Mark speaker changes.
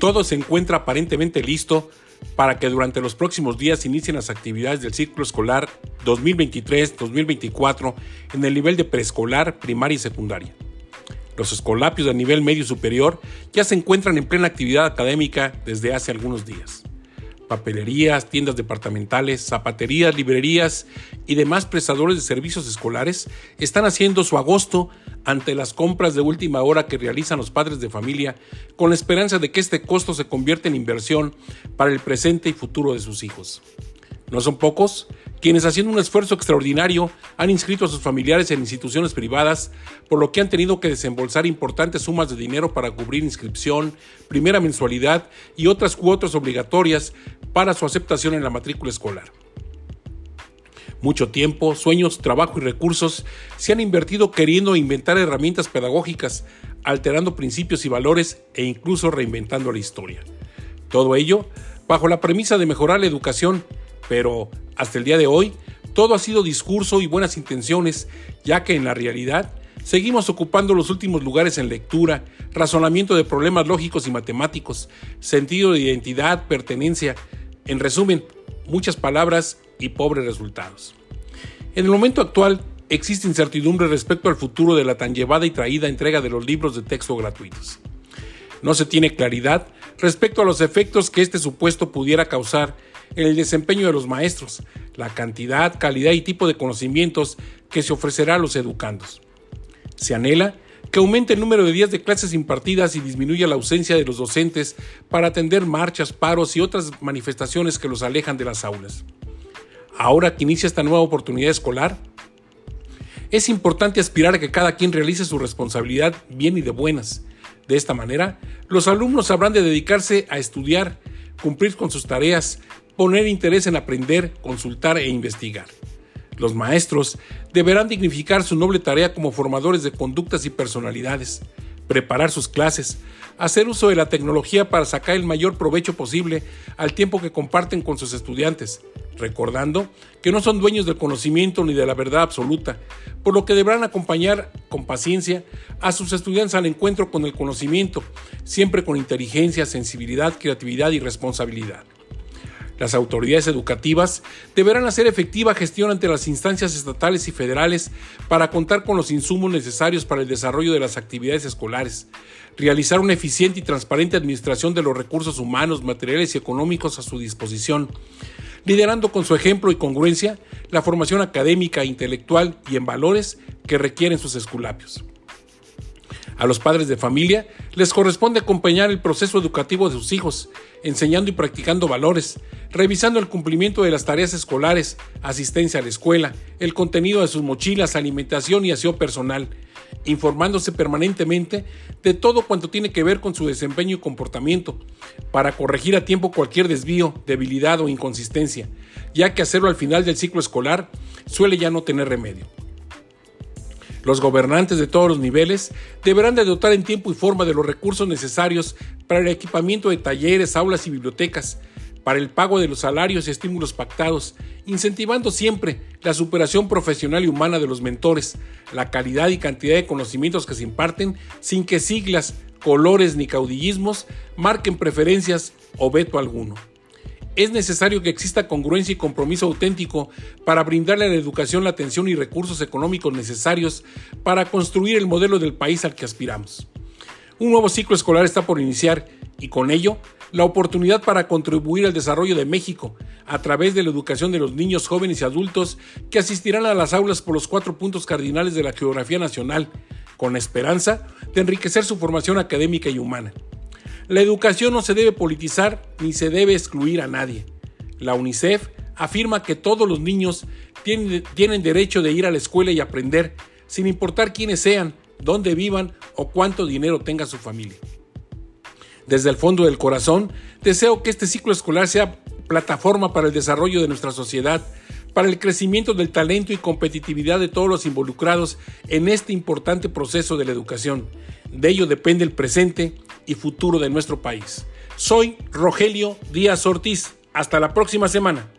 Speaker 1: todo se encuentra aparentemente listo para que durante los próximos días inicien las actividades del ciclo escolar 2023-2024 en el nivel de preescolar, primaria y secundaria. Los escolapios de nivel medio superior ya se encuentran en plena actividad académica desde hace algunos días papelerías, tiendas departamentales, zapaterías, librerías y demás prestadores de servicios escolares están haciendo su agosto ante las compras de última hora que realizan los padres de familia con la esperanza de que este costo se convierta en inversión para el presente y futuro de sus hijos. No son pocos quienes haciendo un esfuerzo extraordinario han inscrito a sus familiares en instituciones privadas, por lo que han tenido que desembolsar importantes sumas de dinero para cubrir inscripción, primera mensualidad y otras cuotas obligatorias para su aceptación en la matrícula escolar. Mucho tiempo, sueños, trabajo y recursos se han invertido queriendo inventar herramientas pedagógicas, alterando principios y valores e incluso reinventando la historia. Todo ello bajo la premisa de mejorar la educación pero hasta el día de hoy todo ha sido discurso y buenas intenciones, ya que en la realidad seguimos ocupando los últimos lugares en lectura, razonamiento de problemas lógicos y matemáticos, sentido de identidad, pertenencia, en resumen, muchas palabras y pobres resultados. En el momento actual existe incertidumbre respecto al futuro de la tan llevada y traída entrega de los libros de texto gratuitos. No se tiene claridad respecto a los efectos que este supuesto pudiera causar en el desempeño de los maestros, la cantidad, calidad y tipo de conocimientos que se ofrecerá a los educandos. Se anhela que aumente el número de días de clases impartidas y disminuya la ausencia de los docentes para atender marchas, paros y otras manifestaciones que los alejan de las aulas. Ahora que inicia esta nueva oportunidad escolar, es importante aspirar a que cada quien realice su responsabilidad bien y de buenas. De esta manera, los alumnos habrán de dedicarse a estudiar, cumplir con sus tareas, poner interés en aprender, consultar e investigar. Los maestros deberán dignificar su noble tarea como formadores de conductas y personalidades, preparar sus clases, hacer uso de la tecnología para sacar el mayor provecho posible al tiempo que comparten con sus estudiantes, recordando que no son dueños del conocimiento ni de la verdad absoluta, por lo que deberán acompañar con paciencia a sus estudiantes al encuentro con el conocimiento, siempre con inteligencia, sensibilidad, creatividad y responsabilidad. Las autoridades educativas deberán hacer efectiva gestión ante las instancias estatales y federales para contar con los insumos necesarios para el desarrollo de las actividades escolares, realizar una eficiente y transparente administración de los recursos humanos, materiales y económicos a su disposición, liderando con su ejemplo y congruencia la formación académica, intelectual y en valores que requieren sus esculapios. A los padres de familia les corresponde acompañar el proceso educativo de sus hijos, enseñando y practicando valores, revisando el cumplimiento de las tareas escolares, asistencia a la escuela, el contenido de sus mochilas, alimentación y aseo personal, informándose permanentemente de todo cuanto tiene que ver con su desempeño y comportamiento, para corregir a tiempo cualquier desvío, debilidad o inconsistencia, ya que hacerlo al final del ciclo escolar suele ya no tener remedio. Los gobernantes de todos los niveles deberán de dotar en tiempo y forma de los recursos necesarios para el equipamiento de talleres, aulas y bibliotecas, para el pago de los salarios y estímulos pactados, incentivando siempre la superación profesional y humana de los mentores, la calidad y cantidad de conocimientos que se imparten sin que siglas, colores ni caudillismos marquen preferencias o veto alguno es necesario que exista congruencia y compromiso auténtico para brindarle a la educación la atención y recursos económicos necesarios para construir el modelo del país al que aspiramos. Un nuevo ciclo escolar está por iniciar y con ello la oportunidad para contribuir al desarrollo de México a través de la educación de los niños, jóvenes y adultos que asistirán a las aulas por los cuatro puntos cardinales de la geografía nacional, con la esperanza de enriquecer su formación académica y humana. La educación no se debe politizar ni se debe excluir a nadie. La UNICEF afirma que todos los niños tienen, derecho de ir a la escuela y aprender, sin importar quiénes sean, dónde vivan o cuánto dinero tenga su familia. Desde el fondo del corazón, deseo que este ciclo escolar sea plataforma para el desarrollo de nuestra sociedad, para el crecimiento del talento y competitividad de todos los involucrados en este importante proceso de la educación. De ello depende el presente y futuro de nuestro país. Soy Rogelio Díaz Ortiz. Hasta la próxima semana.